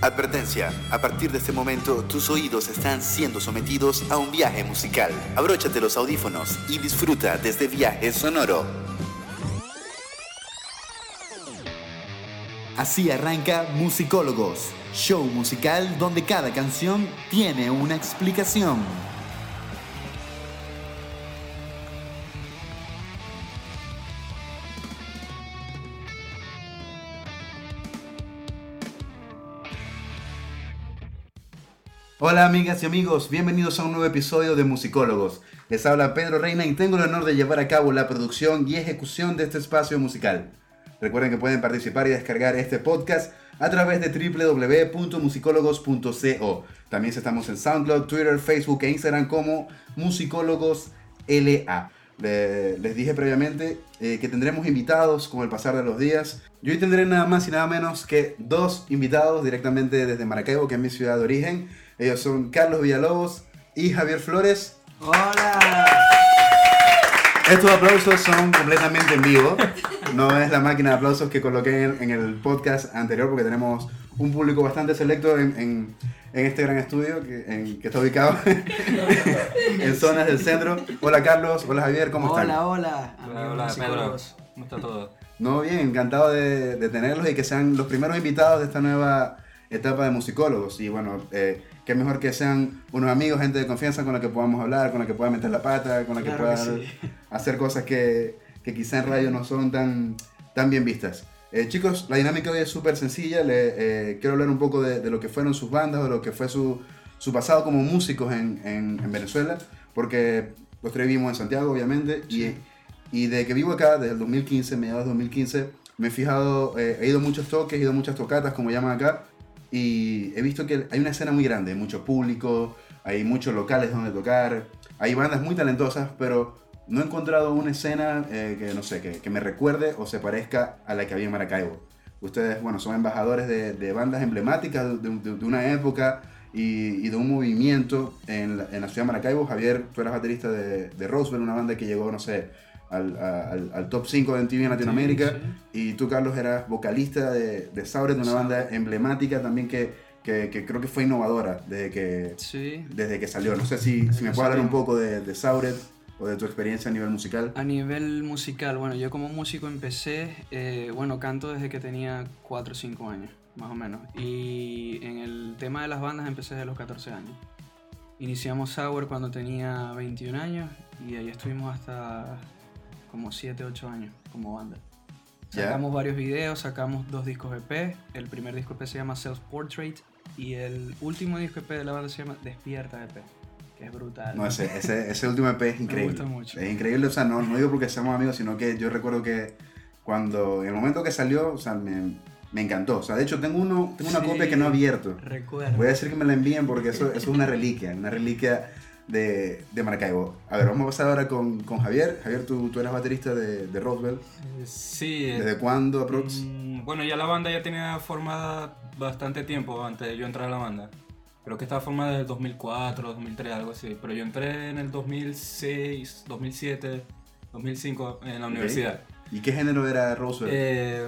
Advertencia, a partir de este momento tus oídos están siendo sometidos a un viaje musical. Abróchate los audífonos y disfruta de este viaje sonoro. Así arranca Musicólogos, show musical donde cada canción tiene una explicación. Hola amigas y amigos, bienvenidos a un nuevo episodio de Musicólogos. Les habla Pedro Reina y tengo el honor de llevar a cabo la producción y ejecución de este espacio musical. Recuerden que pueden participar y descargar este podcast a través de www.musicólogos.co. También estamos en SoundCloud, Twitter, Facebook e Instagram como Musicólogos LA. les dije previamente eh, que tendremos invitados con el pasar de los días. Yo hoy tendré nada más y nada menos que dos invitados directamente desde Maracaibo, que es mi ciudad de origen. Ellos son Carlos Villalobos y Javier Flores. ¡Hola! Estos aplausos son completamente en vivo. No es la máquina de aplausos que coloqué en, el podcast anterior porque tenemos un público bastante selecto en, este gran estudio que, está ubicado en zonas del centro. Hola Carlos, hola Javier, ¿cómo están? Hola, hola. Hola, hola Pedro. ¿Cómo está todo? No, bien, encantado de, de, tenerlos y que sean los primeros invitados de esta nueva etapa de musicólogos. Y bueno, eh, qué mejor que sean unos amigos, gente de confianza con la que podamos hablar, con la que puedan meter la pata, con la que puedan hacer cosas que, que, quizá en radio no son tan, tan bien vistas. Eh, chicos, la dinámica hoy es súper sencilla. Le, eh, quiero hablar un poco de, de, lo que fueron sus bandas, de lo que fue su, su pasado como músicos en, en, Venezuela, porque los tres vivimos en Santiago, obviamente, y, y de que vivo acá, desde el 2015, mediados de 2015, me he fijado, eh, he ido a muchos toques, he ido a muchas tocatas, como llaman acá, y he visto que hay una escena muy grande, mucho público, hay muchos locales donde tocar, hay bandas muy talentosas, pero no he encontrado una escena eh, que, no sé, que, que, me recuerde o se parezca a la que había en Maracaibo. Ustedes, bueno, son embajadores de, bandas emblemáticas de, una época y, de un movimiento en la, ciudad de Maracaibo. Javier, tú eras baterista de, de Roswell, una banda que llegó, no sé, al, al, al, top 5 de MTV en Latinoamérica. Y tú, Carlos, eras vocalista de, de Sauret, una banda emblemática también que, que, que, creo que fue innovadora desde que, desde que salió. No sé si, si me puedes hablar un poco de, de Sauret o de tu experiencia a nivel musical. A nivel musical, bueno, yo como músico empecé, eh, bueno, canto desde que tenía 4 o 5 años, más o menos. Y en el tema de las bandas empecé desde los 14 años. Iniciamos Sour cuando tenía 21 años y ahí estuvimos hasta como 7, 8 años como banda. Sacamos varios videos, sacamos dos discos EP. El primer disco EP se llama Self Portrait y el último disco EP de la banda se llama Despierta EP, que es brutal. No, ese, ese, ese último EP es increíble. Me gusta mucho. Es increíble, o sea, no, no digo porque seamos amigos, sino que yo recuerdo que cuando, en el momento que salió, o sea, me, me encantó. O sea, de hecho, tengo, uno, tengo una copia que no he abierto. Recuerdo. Voy a decir que me la envíen porque eso, eso es una reliquia, una reliquia de, de, Maracaibo. A ver, vamos a pasar ahora con, con Javier. Javier, tú, tú eras baterista de, de Roswell. Sí. ¿Desde cuándo, aprox? Mm, bueno, ya la banda ya tenía formada bastante tiempo antes de yo entrar a la banda. Creo que estaba formada desde el 2004, 2003, algo así. Pero yo entré en el 2006, 2007, 2005 en la universidad. ¿Y qué género era Roswell? Eh,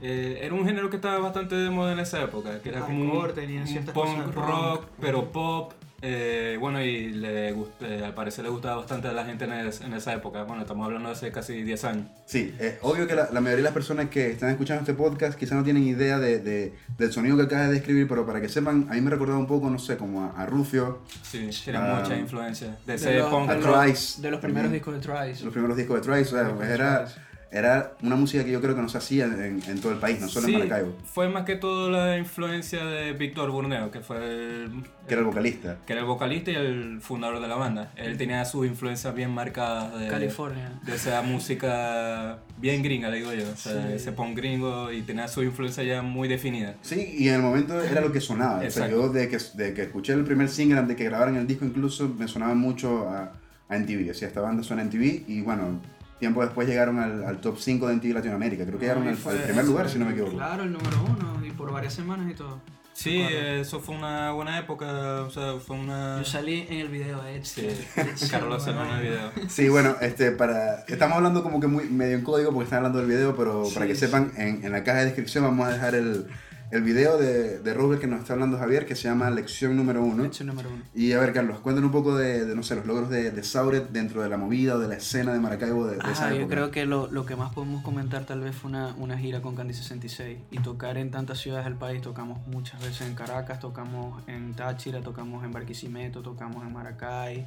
eh, era un género que estaba bastante de moda en esa época, que era como un, un punk rock, pero pop, eh, bueno, y le eh, al parecer le gustaba bastante a la gente en, esa época. Bueno, estamos hablando de hace casi 10 años. Sí, es obvio que la, mayoría de las personas que están escuchando este podcast quizás no tienen idea de, del sonido que acabas de describir, pero para que sepan, a mí me recordaba un poco, no sé, como a, Rufio. Sí, tiene mucha influencia. De, ese punk de los primeros discos de Trice. Los primeros discos de Trice, o sea, pues era era una música que yo creo que no se hacía en, todo el país, no solo en Maracaibo. Fue más que todo la influencia de Víctor Burneo, que fue el, Que era el vocalista. Que era el vocalista y el fundador de la banda. Él tenía sus influencias bien marcadas de California. De esa música bien gringa, le digo yo. O sea, ese punk gringo y tenía su influencia ya muy definida. Sí, y en el momento era lo que sonaba. O sea, yo de que, de que escuché el primer single, de que grabaran el disco incluso, me sonaba mucho a, a MTV. O sea, esta banda suena en MTV y bueno tiempo después llegaron al, al top 5 de MTV Latinoamérica. Creo que llegaron al, primer lugar, si no me equivoco. Claro, el número uno, y por varias semanas y todo. Sí, eso fue una buena época, o sea, fue una... Yo salí en el video de. Sí, Carlos salió en el video. Sí, bueno, este, para... Estamos hablando como que muy medio en código porque están hablando del video, pero para que sepan, en, en, la caja de descripción vamos a dejar el, el video de, de Rubel que nos está hablando Javier, que se llama Lección número uno. Lección número uno. Y a ver, Carlos, cuéntanos un poco de, de, no sé, los logros de, de Sauret dentro de la movida o de la escena de Maracaibo de, de Ah, esa yo época. creo que lo, lo que más podemos comentar tal vez fue una, una gira con Candy 66 y tocar en tantas ciudades del país. Tocamos muchas veces en Caracas, tocamos en Táchira, tocamos en Barquisimeto, tocamos en Maracay,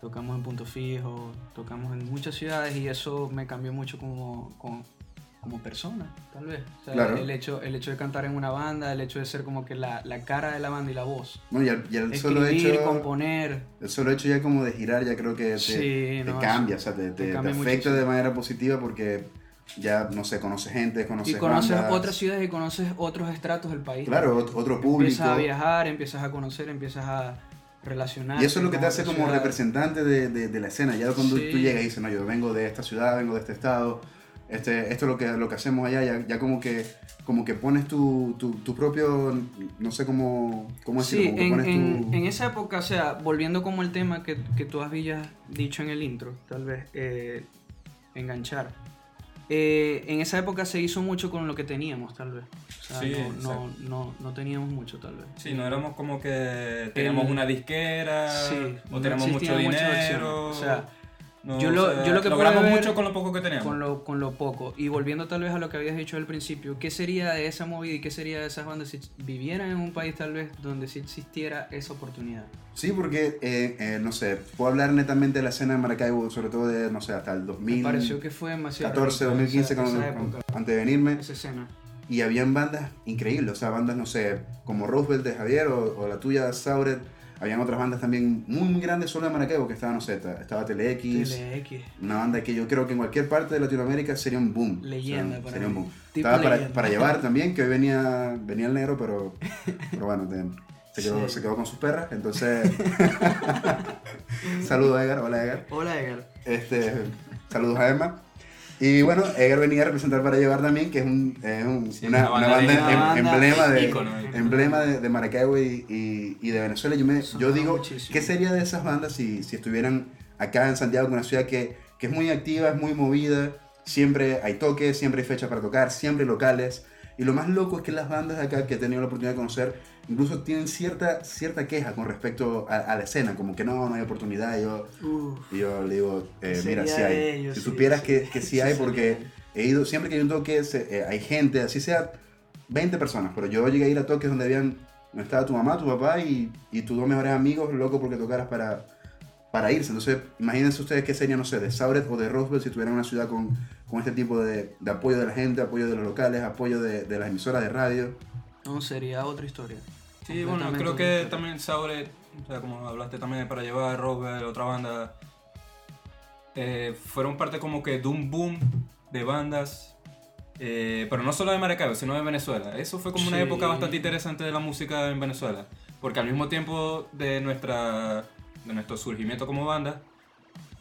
tocamos en Punto Fijo, tocamos en muchas ciudades y eso me cambió mucho como, como, como persona, tal vez. O sea, Claro. el, hecho, el hecho de cantar en una banda, el hecho de ser como que la, la cara de la banda y la voz. No, y el, y el solo Escribir, hecho, componer. el solo hecho ya como de girar ya creo que te, Sí, te no, cambia, o sea, te, afecta muchísimo. de manera positiva porque ya, no sé, conoces gente, conoces Y conoces bandas. otras ciudades y conoces otros estratos del país. Claro, ot- otro público. Empiezas a viajar, empiezas a conocer, empiezas a relacionar. Y eso es lo que te hace como representante de, de- de la escena. Ya cuando Sí. tú llegas y dices, no, yo vengo de esta ciudad, vengo de este estado, este, esto es lo que, lo que hacemos allá, ya, ya como que como que pones tu, tu, tu propio, no sé cómo, cómo Sí, decirlo, como que en, pones en- tu... en esa época, o sea, volviendo como el tema que, que tú habías dicho en el intro, tal vez, eh, enganchar. Eh, en esa época se hizo mucho con lo que teníamos, tal vez. O sea, Sí, no, no, no, no teníamos mucho, tal vez. Sí, no éramos como que teníamos El- una disquera Sí, o no teníamos mucho dinero. O sea, no, yo lo- o sea, yo lo que logramos ver mucho con lo poco que teníamos. Con lo, con lo poco. Y volviendo tal vez a lo que habías dicho al principio, ¿qué sería de esa movida y qué sería de esas bandas si vivieran en un país tal vez donde sí existiera esa oportunidad? Sí, porque, eh, eh, no sé, puedo hablar netamente de la escena de Maracaibo, sobre todo de, no sé, hasta el Me 2014, pareció que fue demasiado. rico 2015, esa, cuando- esa cuando- época, antes de venirme. esa escena. Y habían bandas increíbles, o sea, bandas, no sé, como Roosevelt de Javier o, o la tuya, Sauret. Habían otras bandas también muy, muy grandes solo de Maracaibo, que estaban, no sé, ta- estaba TeleX, TLX. una banda que yo creo que en cualquier parte de Latinoamérica sería un boom. Leyenda O sea, para sería un boom. Tipo Estaba para, llevar también, que hoy venía, venía el negro, pero, pero bueno, se, quedó, Sí. se quedó con sus perras, entonces... Saludos a Edgar, hola Edgar. Hola, Edgar. Este, saludos a Emma. Y bueno, Edgar venía a representar para llevar también, que es, un, es un- Sí, una, una una banda em- una banda emblema, de, ícono, ícono. emblema de, de Maracaibo y, y- y de Venezuela. Yo, me, yo digo, muchísimo. ¿qué sería de esas bandas si, si estuvieran acá en Santiago, una ciudad que, que es muy activa, es muy movida, siempre hay toques, siempre hay fechas para tocar, siempre locales? Y lo más loco es que las bandas de acá que he tenido la oportunidad de conocer, incluso tienen cierta, cierta queja con respecto a, a la escena, como que no, no hay oportunidad. y Yo, Uf, y yo le digo, eh, ¿Qué mira, sí hay. ellos? si Sí, supieras sí. que, que sí hay, porque he ido, siempre que hay un toque, se- eh, hay gente, así sea 20 personas, pero yo llegué a ir a toques donde habían, estaba tu mamá, tu papá y, y tus dos mejores amigos, loco porque tocaras para, para irse. Entonces, imagínense ustedes qué sería, no sé, de Sauret o de Roswell si estuvieran en una ciudad con, con este tipo de, de apoyo de la gente, apoyo de los locales, apoyo de, de las emisoras de radio. no, sería otra historia. Sí, bueno, creo que historia. también Sauret, o sea, como hablaste también para llevar, Roswell, otra banda, eh, fueron parte como que de un boom de bandas, eh, pero no solo de Maracaibo, sino de Venezuela. Eso fue como una época bastante interesante de la música en Venezuela, porque al mismo tiempo de, nuestra, de nuestro surgimiento como banda,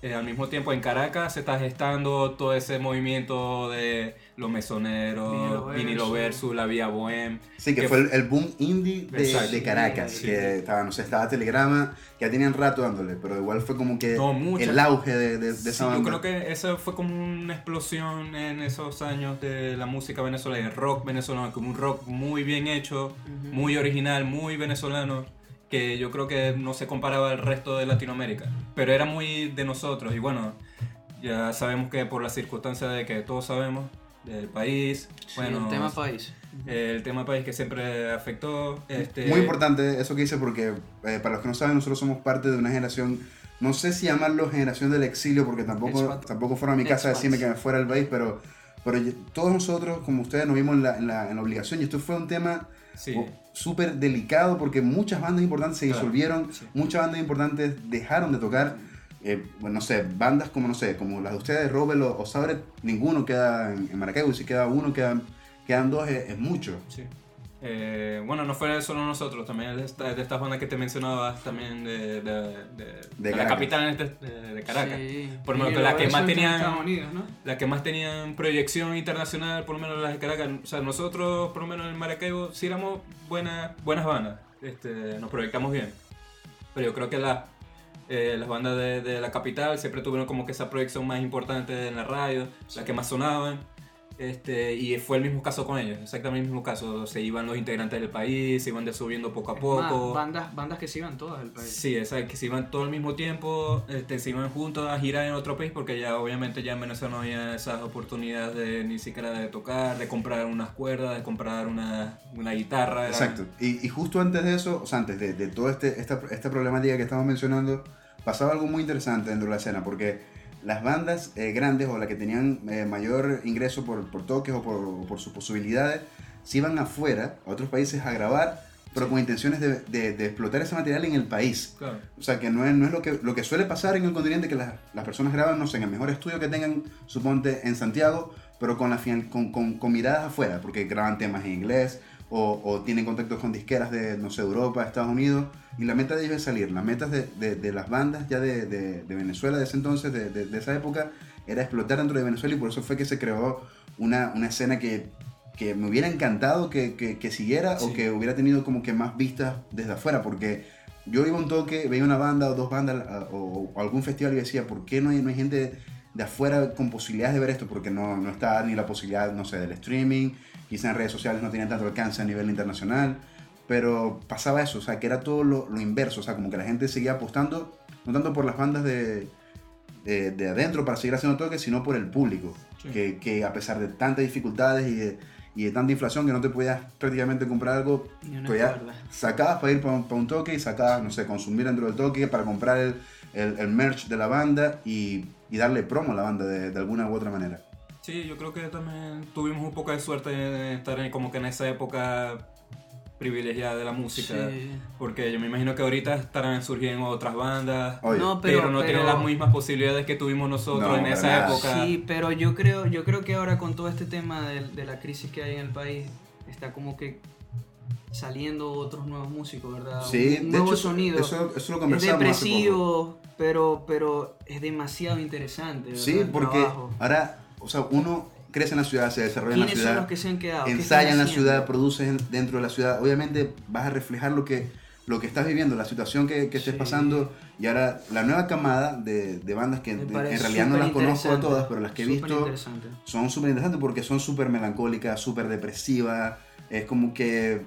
eh, al mismo tiempo en Caracas se está gestando todo ese movimiento de los mesoneros, Vinilo Versus. la vía bohem. Sí, que Que fue el, el boom indie de, de Caracas, Sí. que estaba, no sé, estaba Telegrama, que ya tenían rato dándole, pero igual fue como que No, el auge de, de, de Sí, esa yo banda. creo que esa fue como una explosión en esos años de la música venezolana, el rock venezolano, como un rock muy bien hecho, Ujú. muy original, muy venezolano, que yo creo que no se comparaba al resto de Latinoamérica, pero era muy de nosotros y bueno, ya sabemos que por las circunstancias de que todos sabemos, del país, Sí, bueno, el tema país. el tema país que siempre afectó, este, Muy importante eso que dice porque eh, para los que no saben nosotros somos parte de una generación, no sé si llamarlo generación del exilio porque tampoco, Expat. tampoco fueron a mi casa a Expats. decirme que me fuera del país, pero, pero todos nosotros como ustedes nos vimos en la, en la, en la obligación y esto fue un tema sí, súper delicado porque muchas bandas importantes se Claro, disolvieron, sí. muchas bandas importantes dejaron de tocar. eh, bueno, no sé, bandas como, no sé, como las de ustedes, Robert o, o Sauret, ninguno queda en, en Maracaibo, si queda uno, quedan, quedan dos, es, es mucho. Sí. Eh, bueno, no fue solo nosotros, también de, esta- de estas bandas que te mencionaba, también de, de, de- de la capital este- de, de Caracas. Sí. Por lo menos Y que más en tenían- Unidos, ¿no? Las que más tenían proyección internacional, por lo menos las de Caracas. O sea, nosotros, por lo menos en Maracaibo, sí éramos buenas, buenas bandas. Este, nos proyectamos bien. Pero yo creo que la- eh, las bandas de, de la capital siempre tuvieron como que esa proyección más importante en la radio, las que más sonaban. Este, y fue el mismo caso con ellos, exactamente el mismo caso. Se iban los integrantes del país, se iban subiendo poco a poco. bandas, bandas que se iban todas del país. Sí, exacto, que se iban todo al mismo tiempo, este, se iban juntos a girar en otro país porque ya obviamente ya en Venezuela no había esas oportunidades de ni siquiera de tocar, de comprar unas cuerdas, de comprar una, una guitarra. Exacto. Y, y, justo antes de eso, o sea, antes de, de toda este, esta, esta problemática que estamos mencionando, pasaba algo muy interesante dentro de la escena porque las bandas eh, grandes o las que tenían eh, mayor ingreso por, por toques o por, por, sus posibilidades, se iban afuera, a otros países, a grabar, pero con intenciones de, de, explotar ese material en el país. O sea, que no es, no es lo, que, lo que suele pasar en el continente, que las, las personas graban, no sé, en el mejor estudio que tengan, suponte, en Santiago, pero con, la, con, con, con miradas afuera, porque graban temas en inglés o, o, tienen contactos con disqueras de, no sé, Europa, Estados Unidos, y la meta de ellos es salir. Las metas de, de, de las bandas ya de, de, Venezuela de ese entonces, de, esa época, era explotar dentro de Venezuela y por eso fue que se creó una, una escena que, que, me hubiera encantado que, que, que siguiera o que hubiera tenido como que más vistas desde afuera, porque yo iba un toque, veía una banda o dos bandas o, algún festival y decía, ¿por qué no hay, no hay gente de afuera con posibilidades de ver esto? Porque no, no está ni la posibilidad, no sé, del streaming, quizá en redes sociales no tenían tanto alcance a nivel internacional pero pasaba eso, o sea, que era todo lo, lo, inverso, o sea, como que la gente seguía apostando, no tanto por las bandas de, de, de adentro para seguir haciendo toques, sino por el público, que, que, a pesar de tantas dificultades y de, y de, tanta inflación que no te podías prácticamente comprar algo, ya sacabas para ir para un, toque y sacabas, no sé, consumir dentro del toque para comprar el, el, el merch de la banda y, y, darle promo a la banda de, de alguna u otra manera. Sí, yo creo que también tuvimos un poco de suerte de estar en, como que en esa época privilegiada de la música. Porque yo me imagino que ahorita estarán surgiendo otras bandas, no, pero, no tienen las mismas posibilidades que tuvimos nosotros en esa época. Sí, pero yo creo, yo creo que ahora con todo este tema de, de, la crisis que hay en el país, está como que saliendo otros nuevos músicos, ¿verdad? Sí, Un nuevo hecho, sonido. Eso, eso lo es depresivo, pero, pero es demasiado interesante. Sí, porque ahora, o sea, uno crece en la ciudad, se desarrolla en la ciudad. Son los que se han quedado? Ensaya en la ciudad, produce dentro de la ciudad. Obviamente vas a reflejar lo que, lo que estás viviendo, la situación que, que estés pasando. Y ahora la nueva camada de, de bandas que en realidad no las conozco a todas, pero las que he visto son súper interesantes porque son súper melancólicas, súper depresivas. Es como que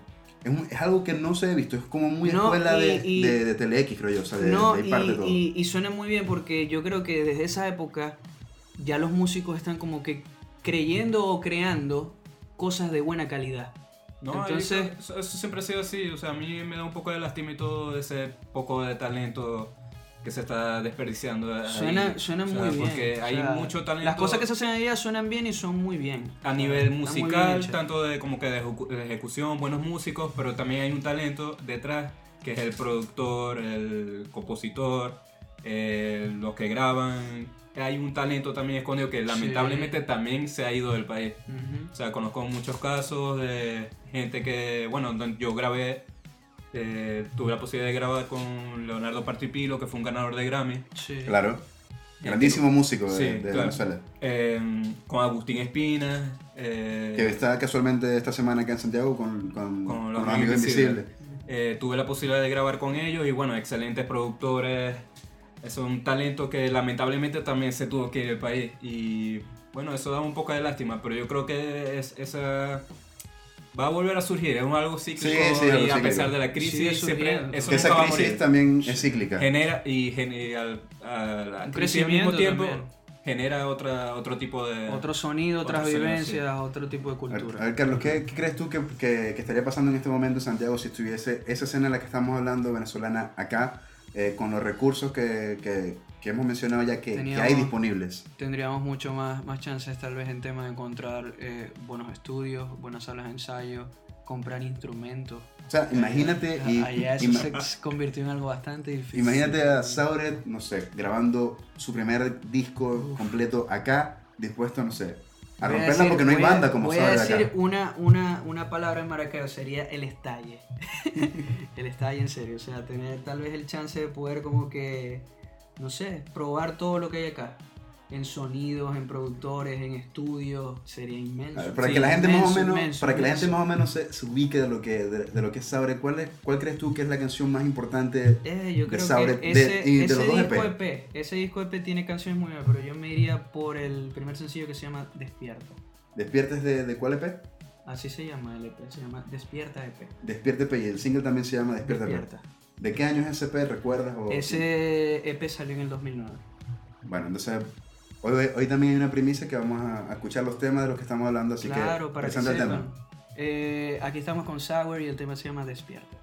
es, es, algo que no se ha visto, es como muy escuela de, de, de TeleX, creo yo, o sea, de, no, de parte y, todo. Y, y, suena muy bien porque yo creo que desde esa época ya los músicos están como que creyendo o creando cosas de buena calidad. No, Entonces, eso, eso, siempre ha sido así. O sea, a mí me da un poco de lástima y todo ese poco de talento que se está desperdiciando. Suena, suena o sea, muy bien. Porque hay o sea, mucho talento. Las cosas que se hacen ahí suenan bien y son muy bien. A nivel musical, tanto de como que de ejecución, buenos músicos, pero también hay un talento detrás que es el productor, el compositor, eh, los que graban, hay un talento también escondido que lamentablemente sí. también se ha ido del país. Uh -huh. O sea, conozco muchos casos de gente que, bueno, yo grabé, eh, tuve la posibilidad de grabar con Leonardo Partipilo, que fue un ganador de Grammy. Sí. Claro. Grandísimo músico de, sí, de claro. Venezuela. Eh, con Agustín Espina. Eh, que está casualmente esta semana acá en Santiago con, con, con los, con Amigos Invisibles. Eh, tuve la posibilidad de grabar con ellos y bueno, excelentes productores, es un talento que lamentablemente también se tuvo que ir del país y bueno, eso da un poco de lástima, pero yo creo que es, esa va a volver a surgir, es algo cíclico sí, sí, y a cíclico. pesar de la crisis siempre eso que esa crisis también es cíclica. Genera y genera a un crisis al mismo tiempo también. genera otra, otro tipo de... Otro sonido, otras vivencias, sí. otro tipo de cultura. A ver, Carlos, ¿qué, qué crees tú que, que, que, estaría pasando en este momento en Santiago si estuviese esa escena en la que estamos hablando venezolana acá? Eh, con los recursos que, que, que, hemos mencionado ya que, que, hay disponibles. Tendríamos mucho más, más chances tal vez en tema de encontrar eh, buenos estudios, buenas salas de ensayo, comprar instrumentos. O sea, imagínate... Y, Allá eso se convirtió en algo bastante difícil. Imagínate a Sauret, no sé, grabando su primer disco Uf. completo acá, dispuesto, no sé, a romperla decir, porque no hay banda como Voy a decir acá. Una, una, una palabra en Maracaibo, sería el estalle. el estalle en serio, o sea, tener tal vez el chance de poder como que, no sé, probar todo lo que hay acá. En sonidos, en productores, en estudios, sería inmenso. Ver, para sí, que la gente inmenso, más o menos, inmenso, para que la gente más o menos se, se ubique de lo que de, de, lo que es Sabre, ¿cuál es, cuál crees tú que es la canción más importante eh, yo creo de Sabre que ese, de, ese los dos disco EP? EP? Ese disco EP tiene canciones muy buenas, pero yo me iría por el primer sencillo que se llama. ¿Despierta es de, de cuál EP? Así se llama el EP, se llama Despierta EP. Despierta EP y el single también se llama Despierta, EP. ¿De qué año es ese EP? ¿Recuerdas? O... Ese EP salió en el 2009. Bueno, entonces hoy, hoy también hay una primicia que vamos a, escuchar los temas de los que estamos hablando, así claro, que para que sepan. el tema. Eh, aquí estamos con Sour y el tema se llama Despierta.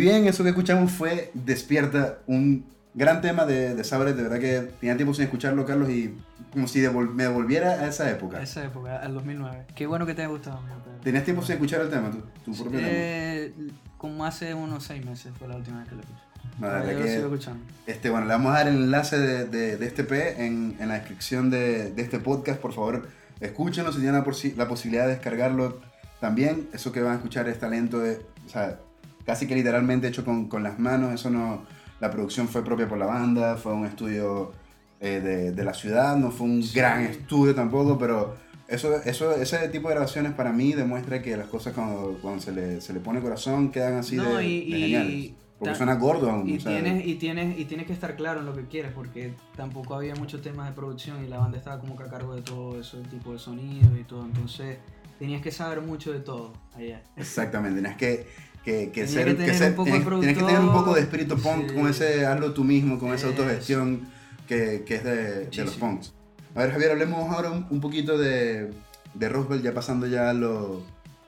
Bien, eso que escuchamos fue Despierta, un gran tema de, de Sabres, de verdad que tenía tiempo sin escucharlo, Carlos, y como si me devolviera a esa época. A esa época, al 2009. Qué bueno que te haya gustado. ¿Tenías tiempo sin escuchar el tema, tu, propio eh, Como hace unos seis meses fue la última vez que lo escuché. No, la verdad que, escuchando. Este, bueno, le vamos a dar el enlace de, de, este P en, en, la descripción de, de, este podcast. Por favor, escúchenlo si tienen la, la, posibilidad de descargarlo también. Eso que van a escuchar es talento de, o sea, casi que literalmente hecho con, con, las manos. Eso no, la producción fue propia por la banda, fue un estudio eh, de, de, la ciudad, no fue un gran estudio tampoco, pero eso, eso, ese tipo de grabaciones para mí demuestra que las cosas cuando, cuando se, le, se le pone corazón quedan así de, y, geniales. Porque suena gordo aún. Y, tienes, y, tienes, y tienes que estar claro en lo que quieres, porque tampoco había muchos temas de producción y la banda estaba como que a cargo de todo ese tipo de sonido y todo. Entonces tenías que saber mucho de todo allá. Exactamente, tenías que, que, que ser, que, ser, tienes, que tener un poco de espíritu punk con ese hazlo tú mismo, con esa autogestión que, que es de, de, los punks. A ver, Javier, hablemos ahora un, poquito de, de Roosevelt, ya pasando ya a lo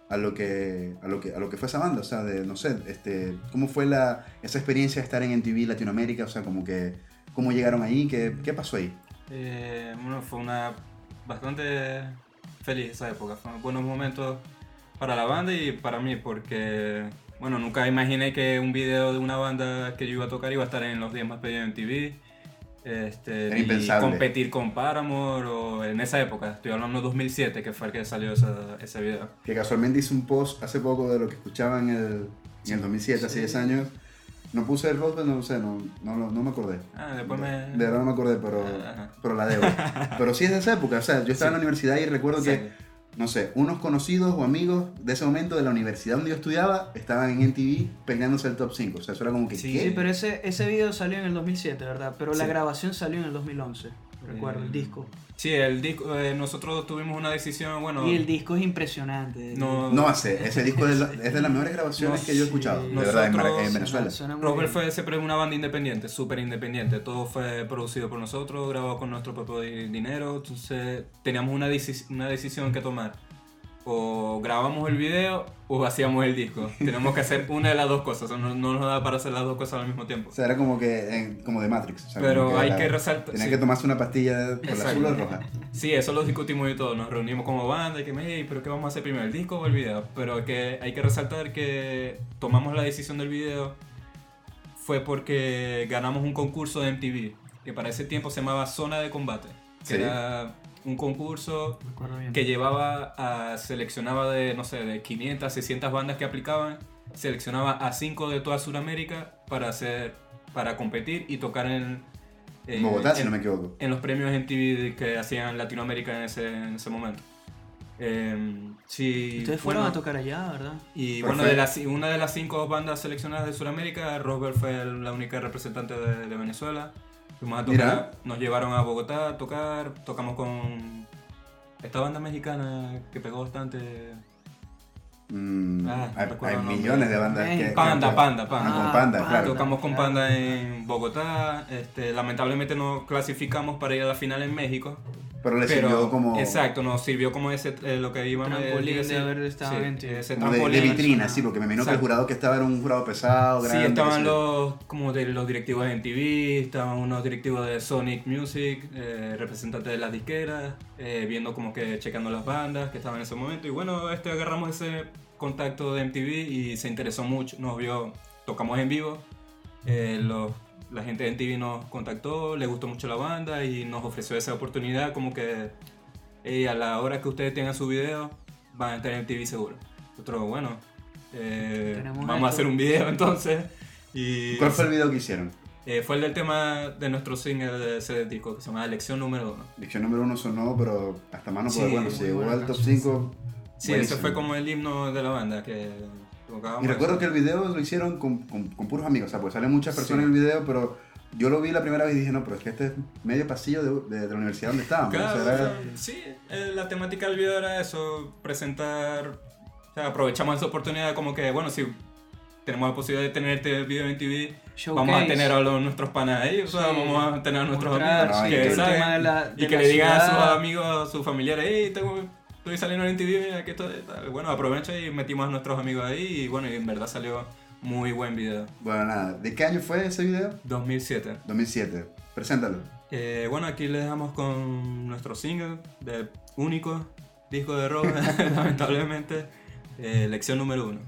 a lo que a lo que a lo que fue esa banda, o sea, de no sé, este, cómo fue la esa experiencia de estar en MTV Latinoamérica, o sea, como que cómo llegaron ahí, qué, qué pasó ahí. Eh, bueno, fue una bastante feliz esa época, fueron buenos momentos para la banda y para mí porque bueno, nunca imaginé que un video de una banda que yo iba a tocar iba a estar en los días más pedidos en TV este, y competir con Paramore o en esa época, estoy hablando de 2007 que fue el que salió ese video. Que casualmente hice un post hace poco de lo que escuchaba en el, en el 2007, hace 10 años. No puse el roster, no sé, no, no, no me acordé. Ah, después me... De verdad no me acordé, pero, pero la debo. pero sí es de esa época, o sea, yo estaba en la universidad y recuerdo que no sé, unos conocidos o amigos de ese momento de la universidad donde yo estudiaba estaban en MTV peleándose el top 5. O sea, eso era como que. Sí, sí pero ese, ese video salió en el 2007, ¿verdad? Pero la grabación salió en el 2011, recuerdo, el eh, disco. Sí, el disco, eh, nosotros tuvimos una decisión, bueno... Y el disco es impresionante. No, no hace, ese disco es de, las mejores grabaciones que yo he escuchado, de verdad, en, Venezuela. Robert fue siempre una banda independiente, súper independiente, todo fue producido por nosotros, grabado con nuestro propio dinero, entonces teníamos una, una decisión que tomar o grabamos el video o hacíamos el disco. Tenemos que hacer una de las dos cosas, no, no, nos da para hacer las dos cosas al mismo tiempo. O sea, era como que como de Matrix. Pero hay que resaltar. Tenía que tomarse una pastilla por la azul o roja. Sí, eso lo discutimos y todo. Nos reunimos como banda y que me pero ¿qué vamos a hacer primero, el disco o el video? Pero que hay que resaltar que tomamos la decisión del video fue porque ganamos un concurso de MTV que para ese tiempo se llamaba Zona de Combate. Que era un concurso que llevaba a, seleccionaba de, no sé, de 500, 600 bandas que aplicaban, seleccionaba a 5 de toda Sudamérica para hacer, para competir y tocar en... Bogotá, si no me equivoco. En los premios en TV que hacían Latinoamérica en ese, en ese momento. Eh, sí, Ustedes fueron a tocar allá, ¿verdad? Y bueno, de las, una de las cinco bandas seleccionadas de Sudamérica, Roswell fue la única representante de, de Venezuela nos llevaron a Bogotá a tocar, tocamos con esta banda mexicana que pegó bastante. Mm, ah, hay, millones de bandas que. Panda, Panda, Panda. Panda, claro. Tocamos con Panda en Bogotá. Este, lamentablemente no clasificamos para ir a la final en México. Pero le sirvió como. Exacto, nos sirvió como ese, eh, lo que iban a decir. de haber estado ese de, vitrina, sí, porque me imagino que el jurado que estaba era un jurado pesado, grande. Sí, estaban los, como de los directivos de MTV, estaban unos directivos de Sonic Music, eh, representantes de las disqueras, eh, viendo como que checando las bandas que estaban en ese momento. Y bueno, este agarramos ese contacto de MTV y se interesó mucho, nos vio, tocamos en vivo. los la gente de MTV nos contactó, le gustó mucho la banda y nos ofreció esa oportunidad como que a la hora que ustedes tengan su video van a estar en MTV seguro. Nosotros, bueno, eh, vamos a hacer un video entonces. Y, ¿Cuál fue el video que hicieron? Eh, fue el del tema de nuestro single de ese disco que se llama Lección número 1. Lección número 1 sonó, pero hasta más no puede, bueno, si llegó al top 5. Sí, ese fue como el himno de la banda que y recuerdo que el video lo hicieron con, con, puros amigos, o sea, pues salen muchas personas en el video, pero yo lo vi la primera vez y dije, no, pero es que este es medio pasillo de, de, la universidad donde estábamos. Claro, sí, eh, la temática del video era eso, presentar, o sea, aprovechamos esa oportunidad como que, bueno, si tenemos la posibilidad de tener este video en TV, vamos a tener a los, nuestros panas ahí, o sea, vamos a tener a nuestros amigos que, y que le digan a sus amigos, a sus familiares, hey, tengo estoy saliendo en TV, aquí estoy, bueno, aprovecha y metimos a nuestros amigos ahí y bueno, y en verdad salió muy buen video. Bueno, nada, ¿de qué año fue ese video? 2007. 2007, preséntalo. Eh, bueno, aquí le dejamos con nuestro single, de único disco de rock, lamentablemente, eh, lección número uno.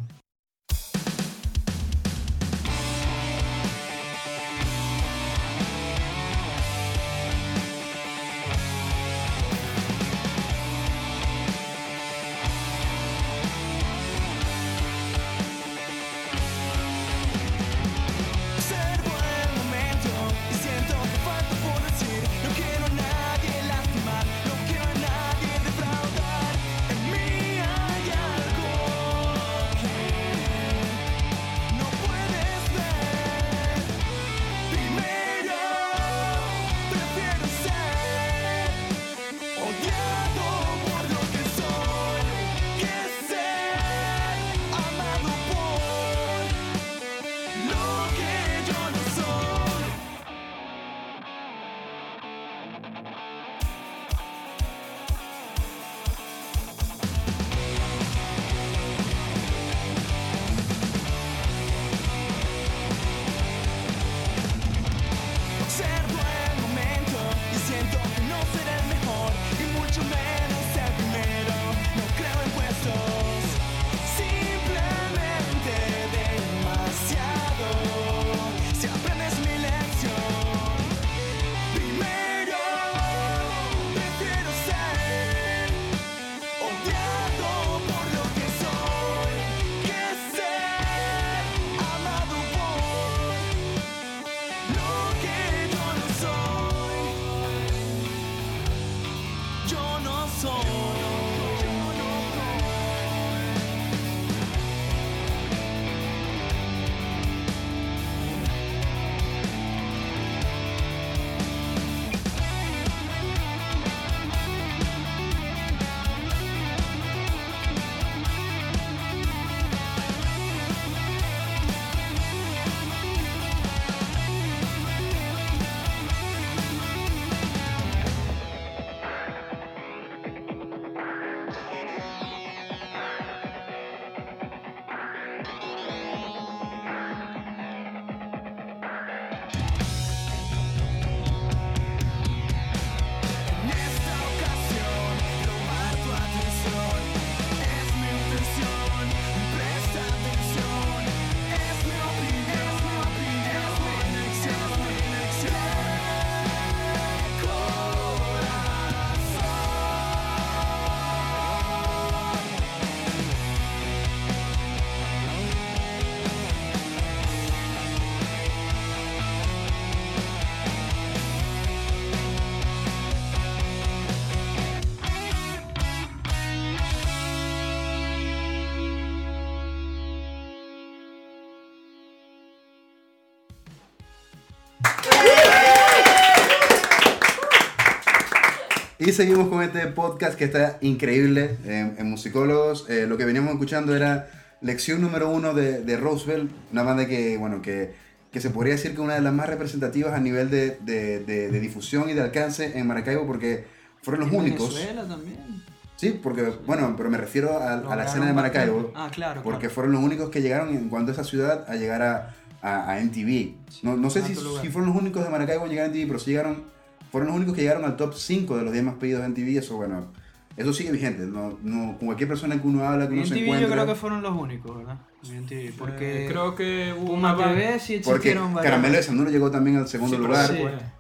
Y seguimos con este podcast que está increíble en, Musicólogos. Eh, lo que veníamos escuchando era lección número uno de, de Roosevelt, una banda que, bueno, que, que, se podría decir que una de las más representativas a nivel de, de, de difusión y de alcance en Maracaibo porque fueron los únicos. Venezuela también. Sí, porque, bueno, pero me refiero a, a la escena de Maracaibo. Ah, claro. Porque fueron los únicos que llegaron en cuanto a esa ciudad a llegar a, a, MTV. no, no sé si, si, fueron los únicos de Maracaibo en llegar a MTV, pero sí llegaron fueron los únicos que llegaron al top 5 de los 10 más pedidos en TV. Eso, bueno, eso sigue vigente. No, no, con cualquier persona que uno habla, que uno se encuentra. Yo creo que fueron los únicos, ¿verdad? En porque. Eh, creo que Puma TV sí Porque Caramelo de Sanduro llegó también al segundo lugar.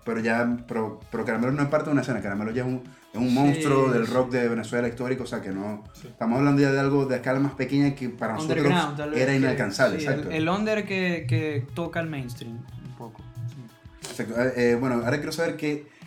Pero ya. Pero, pero, Caramelo no es parte de una escena. Caramelo ya es un, es un monstruo del rock de Venezuela histórico. O sea que no. Estamos hablando ya de algo de escala más pequeña que para nosotros era inalcanzable. exacto. El, under que, que toca el mainstream, un poco. Eh, eh, bueno, ahora quiero saber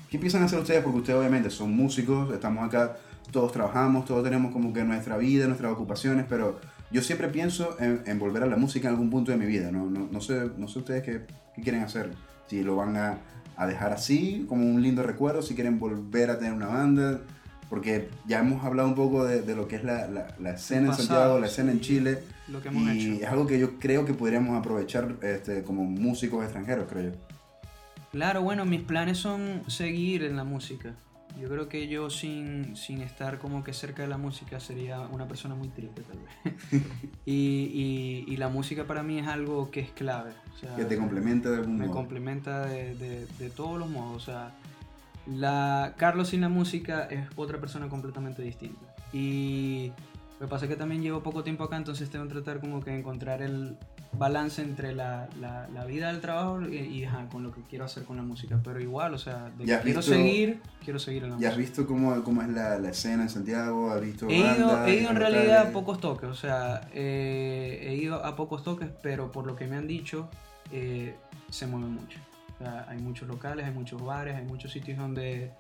qué ¿Qué piensan hacer ustedes? Porque ustedes obviamente son músicos, estamos acá, todos trabajamos, todos tenemos como que nuestra vida, nuestras ocupaciones, pero yo siempre pienso en, volver a la música en algún punto de mi vida. No, no, no sé, no sé ustedes qué, qué, quieren hacer. Si lo van a, a, dejar así, como un lindo recuerdo, si quieren volver a tener una banda. Porque ya hemos hablado un poco de, de lo que es la, la, la escena en Santiago, la escena en Chile. Lo que hemos y es algo que yo creo que podríamos aprovechar este, como músicos extranjeros, creo yo. Claro, bueno, mis planes son seguir en la música. Yo creo que yo sin, estar como que cerca de la música sería una persona muy triste tal vez. y, y, la música para mí es algo que es clave. que te complementa de algún Me complementa de, de, todos los modos. O sea, la, Carlos sin la música es otra persona completamente distinta. Y lo que pasa es que también llevo poco tiempo acá, entonces tengo que tratar como que encontrar el, balance entre la, la, vida del trabajo y, con lo que quiero hacer con la música. Pero igual, o sea, de que quiero seguir, quiero seguir en la música. ¿Ya has visto cómo, cómo es la, la, escena en Santiago? ¿Has visto he ido, he ido en realidad a pocos toques, o sea, eh, he ido a pocos toques, pero por lo que me han dicho, eh, se mueve mucho. O sea, hay muchos locales, hay muchos bares, hay muchos sitios donde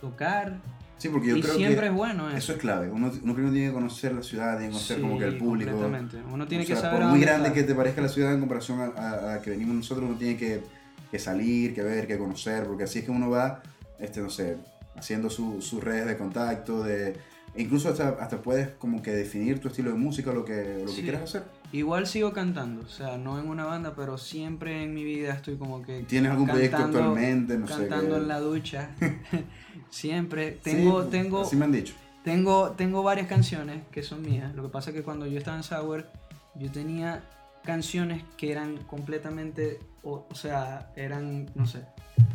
tocar Sí, porque yo y creo siempre que es bueno eso. eso es clave. Uno, uno, primero tiene que conocer la ciudad, tiene que conocer como que el público. Completamente. Uno tiene que saber. Por muy grande que te parezca la ciudad en comparación a, a, que venimos nosotros, uno tiene que, que, salir, que ver, que conocer, porque así es que uno va, este, no sé, haciendo sus su redes de contacto, de, incluso hasta, hasta puedes como que definir tu estilo de música, lo que, lo que quieras hacer. Igual sigo cantando, o sea, no en una banda, pero siempre en mi vida estoy como que... ¿Tienes algún proyecto actualmente? No cantando sé, en la ducha. siempre. Tengo, sí, tengo... Así me han dicho. Tengo, tengo varias canciones que son mías. Lo que pasa es que cuando yo estaba en Sour, yo tenía canciones que eran completamente, o, sea, eran, no sé,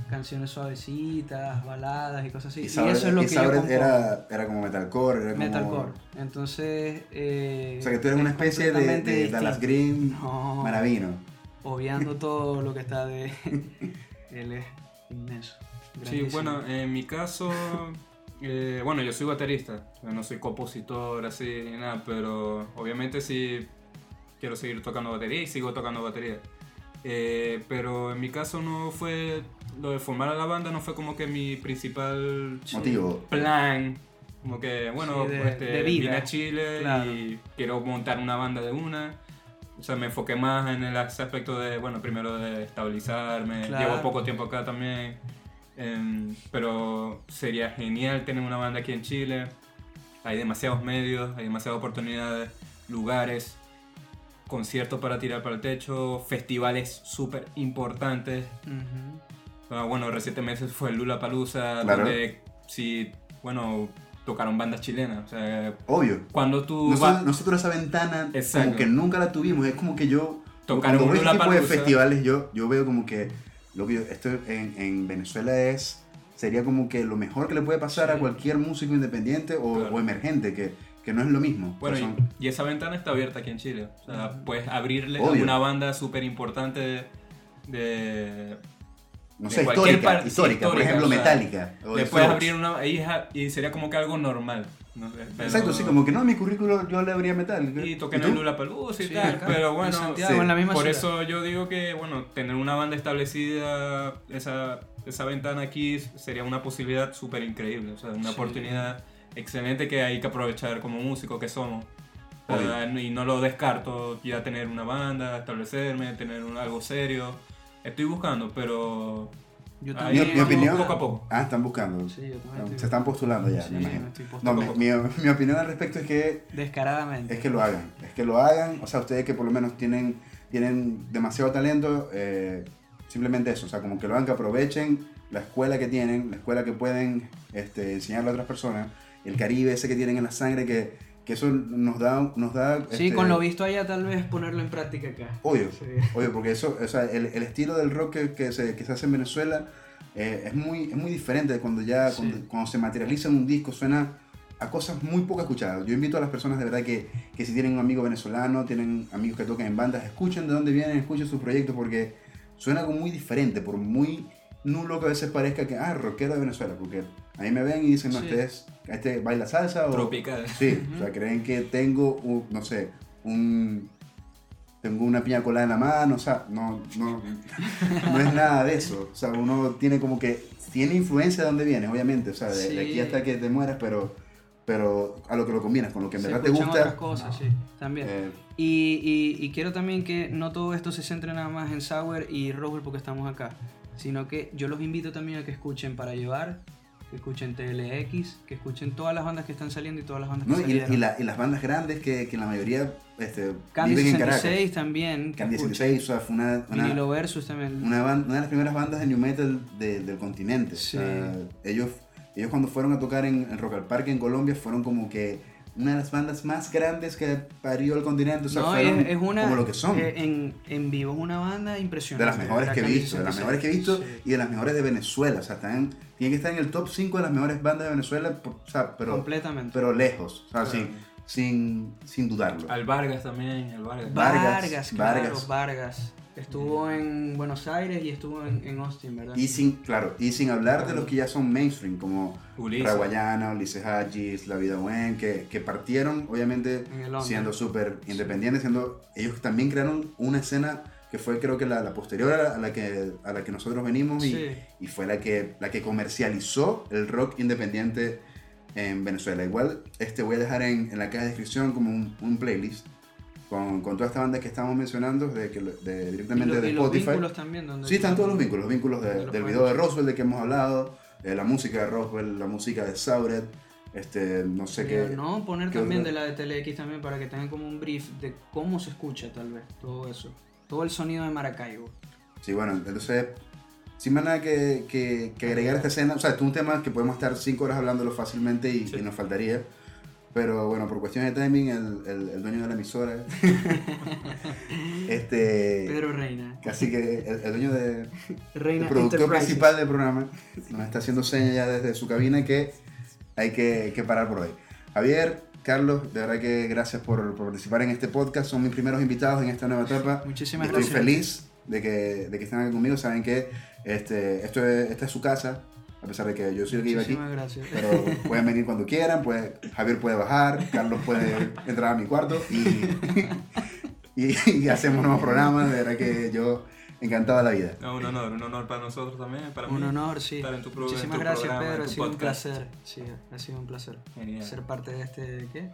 canciones suavecitas, baladas y cosas así. Y, eso es lo que yo era, era como metalcore, era como... Metalcore. Entonces... Eh, o sea, que tú eres una especie de, de Dallas Green no, maravino. Obviando todo lo que está de... Él es inmenso. Sí, bueno, en mi caso... Eh, bueno, yo soy baterista, no soy compositor así ni nada, pero obviamente sí quiero seguir tocando batería y sigo tocando batería. Eh, pero en mi caso no fue lo de formar a la banda no fue como que mi principal motivo. plan. Como que bueno este, vine a Chile y quiero montar una banda de una. O sea me enfoqué más en el aspecto de bueno primero de estabilizarme. Llevo poco tiempo acá también. Em, pero sería genial tener una banda aquí en Chile. Hay demasiados medios hay demasiadas oportunidades lugares conciertos para tirar para el techo, festivales súper importantes. Ah, bueno, recientemente fue Lula Palusa, donde sí, bueno, tocaron bandas chilenas. O sea, Obvio. Cuando tú. Nosotros, esa ventana, como que nunca la tuvimos. Es como que yo. Tocaron cuando veo este tipo de festivales, yo, yo veo como que lo que esto en, en, Venezuela es. Sería como que lo mejor que le puede pasar a cualquier músico independiente o, o emergente, que que no es lo mismo. Bueno, y, esa ventana está abierta aquí en Chile. O sea, puedes abrirle a una banda súper importante de, No sé, histórica, histórica, por ejemplo, Metallica. le puedes abrir una. Y sería como que algo normal. Exacto, sí, como que no, mi currículo yo le abría metal. Y toqué en Lula Palusa y tal, pero bueno, por eso yo digo que, bueno, tener una banda establecida, esa, esa ventana aquí sería una posibilidad súper increíble, o sea, una oportunidad excelente que hay que aprovechar como músico que somos. y no lo descarto ya tener una banda, establecerme, tener algo serio. Estoy buscando, pero yo también, mi, opinión. Poco a poco. Ah, están buscando. Sí, yo Se están postulando ya, me imagino. no, mi, mi, opinión al respecto es que. Descaradamente. Es que lo hagan. Es que lo hagan. O sea, ustedes que por lo menos tienen, tienen demasiado talento, eh, simplemente eso. O sea, como que lo hagan, que aprovechen la escuela que tienen, la escuela que pueden este, enseñarle a otras personas el Caribe ese que tienen en la sangre, que, que eso nos da... Nos da sí, con este, lo visto allá tal vez ponerlo en práctica acá. Obvio, obvio porque eso, o sea, el, el, estilo del rock que, que, se, que se hace en Venezuela eh, es, muy, es muy diferente de cuando ya, cuando, se materializa en un disco, suena a cosas muy poco escuchadas. Yo invito a las personas de verdad que, que si tienen un amigo venezolano, tienen amigos que tocan en bandas, escuchen de dónde vienen, escuchen sus proyectos porque suena algo muy diferente, por muy nulo que a veces parezca que, ah, rockero de Venezuela, porque ahí me ven y dicen, no, este es, este baila salsa o... Tropical. Sí, o sea, creen que tengo, un, no sé, un... Tengo una piña colada en la mano, o sea, no, no, no es nada de eso. O sea, uno tiene como que, tiene influencia de donde viene, obviamente, o sea, de, aquí hasta que te mueras, pero pero a lo que lo combinas, con lo que en verdad te gusta. otras cosas, sí, también. Eh, y, y, y, quiero también que no todo esto se centre nada más en Sour y Roswell porque estamos acá sino que yo los invito también a que escuchen Para Llevar, que escuchen TLX, que escuchen todas las bandas que están saliendo y todas las bandas que no, y, y, las bandas grandes que, que la mayoría este, viven en Caracas. 66 también. Candy 66, o sea, fue una, una, Versus también. Una, una, de las primeras bandas de New Metal del continente. Sí. ellos, ellos cuando fueron a tocar en, en Rock al Parque en Colombia fueron como que una de las bandas más grandes que parió el continente. O sea, fueron es, una, como lo que son. Eh, en, en, vivo es una banda impresionante. De las mejores que he visto, de las mejores que he visto y de las mejores de Venezuela. O sea, están, tienen que estar en el top 5 de las mejores bandas de Venezuela, o sea, pero, Completamente. pero lejos. O sea, sin, sin, sin dudarlo. Al Vargas también, al Vargas. Vargas, Vargas, Vargas. Estuvo en Buenos Aires y estuvo en, en, Austin, ¿verdad? Y sin, claro, y sin hablar de los que ya son mainstream, como Raguayana, Ulises Hagis, La Vida Buen, que, que partieron, obviamente, siendo súper independientes, siendo, ellos también crearon una escena que fue creo que la, la posterior a la, que, a la que nosotros venimos y, y, fue la que, la que comercializó el rock independiente en Venezuela. Igual este voy a dejar en, en la caja de descripción como un, un playlist con, con toda esta banda que estamos mencionando, de, que, de directamente de Spotify. Los vínculos también, sí, están todos los vínculos, los vínculos del video de Roswell de que hemos hablado, eh, la música de Roswell, la música de Sauret, este, no sé qué. No, poner también de la de TeleX también para que tengan como un brief de cómo se escucha tal vez todo eso, todo el sonido de Maracaibo. Sí, bueno, entonces, sin más nada que, que, agregar esta escena, o sea, es un tema que podemos estar cinco horas hablándolo fácilmente y, y nos faltaría. Pero bueno, por cuestiones de timing, el, el, dueño de la emisora, este, Pedro Reina, casi que el, dueño de, Reina el productor principal del programa, nos está haciendo señas ya desde su cabina que hay que, que parar por hoy. Javier, Carlos, de verdad que gracias por, por, participar en este podcast. Son mis primeros invitados en esta nueva etapa. Muchísimas Estoy gracias. Estoy feliz de que, de que estén aquí conmigo. Saben que este, esto es, esta es su casa, a pesar de que yo soy el que iba aquí. Gracias. Pero pueden venir cuando quieran, puede, Javier puede bajar, Carlos puede entrar a mi cuarto y, y, hacemos nuevos programas. De verdad que yo encantado de la vida. un honor, un honor para nosotros también, para un honor, sí. Muchísimas gracias, Pedro, ha sido un placer. Sí, ha sido un placer ser parte de este, ¿qué?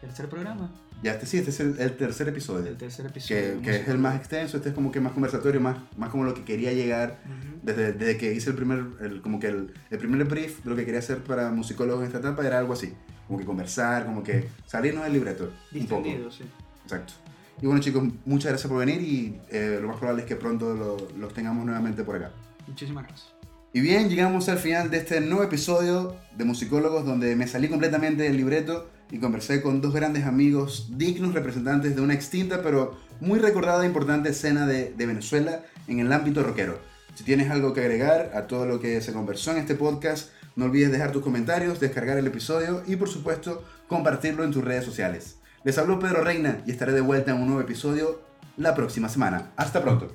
¿Tercer programa? Ya, este sí, este es el, tercer episodio. El tercer episodio. Que, que es el más extenso, este es como que más conversatorio, más, más como lo que quería llegar desde, desde, que hice el primer, el, como que el, el, primer brief de lo que quería hacer para musicólogos en esta etapa era algo así, como que conversar, como que salirnos del libreto. Distendido, sí. Exacto. Y bueno chicos, muchas gracias por venir y eh, lo más probable es que pronto los tengamos nuevamente por acá. Muchísimas gracias. Y bien, llegamos al final de este nuevo episodio de Musicólogos donde me salí completamente del libreto y conversé con dos grandes amigos, dignos representantes de una extinta pero muy recordada e importante escena de, de Venezuela en el ámbito rockero. Si tienes algo que agregar a todo lo que se conversó en este podcast, no olvides dejar tus comentarios, descargar el episodio y por supuesto compartirlo en tus redes sociales. Les habló Pedro Reina y estaré de vuelta en un nuevo episodio la próxima semana. Hasta pronto.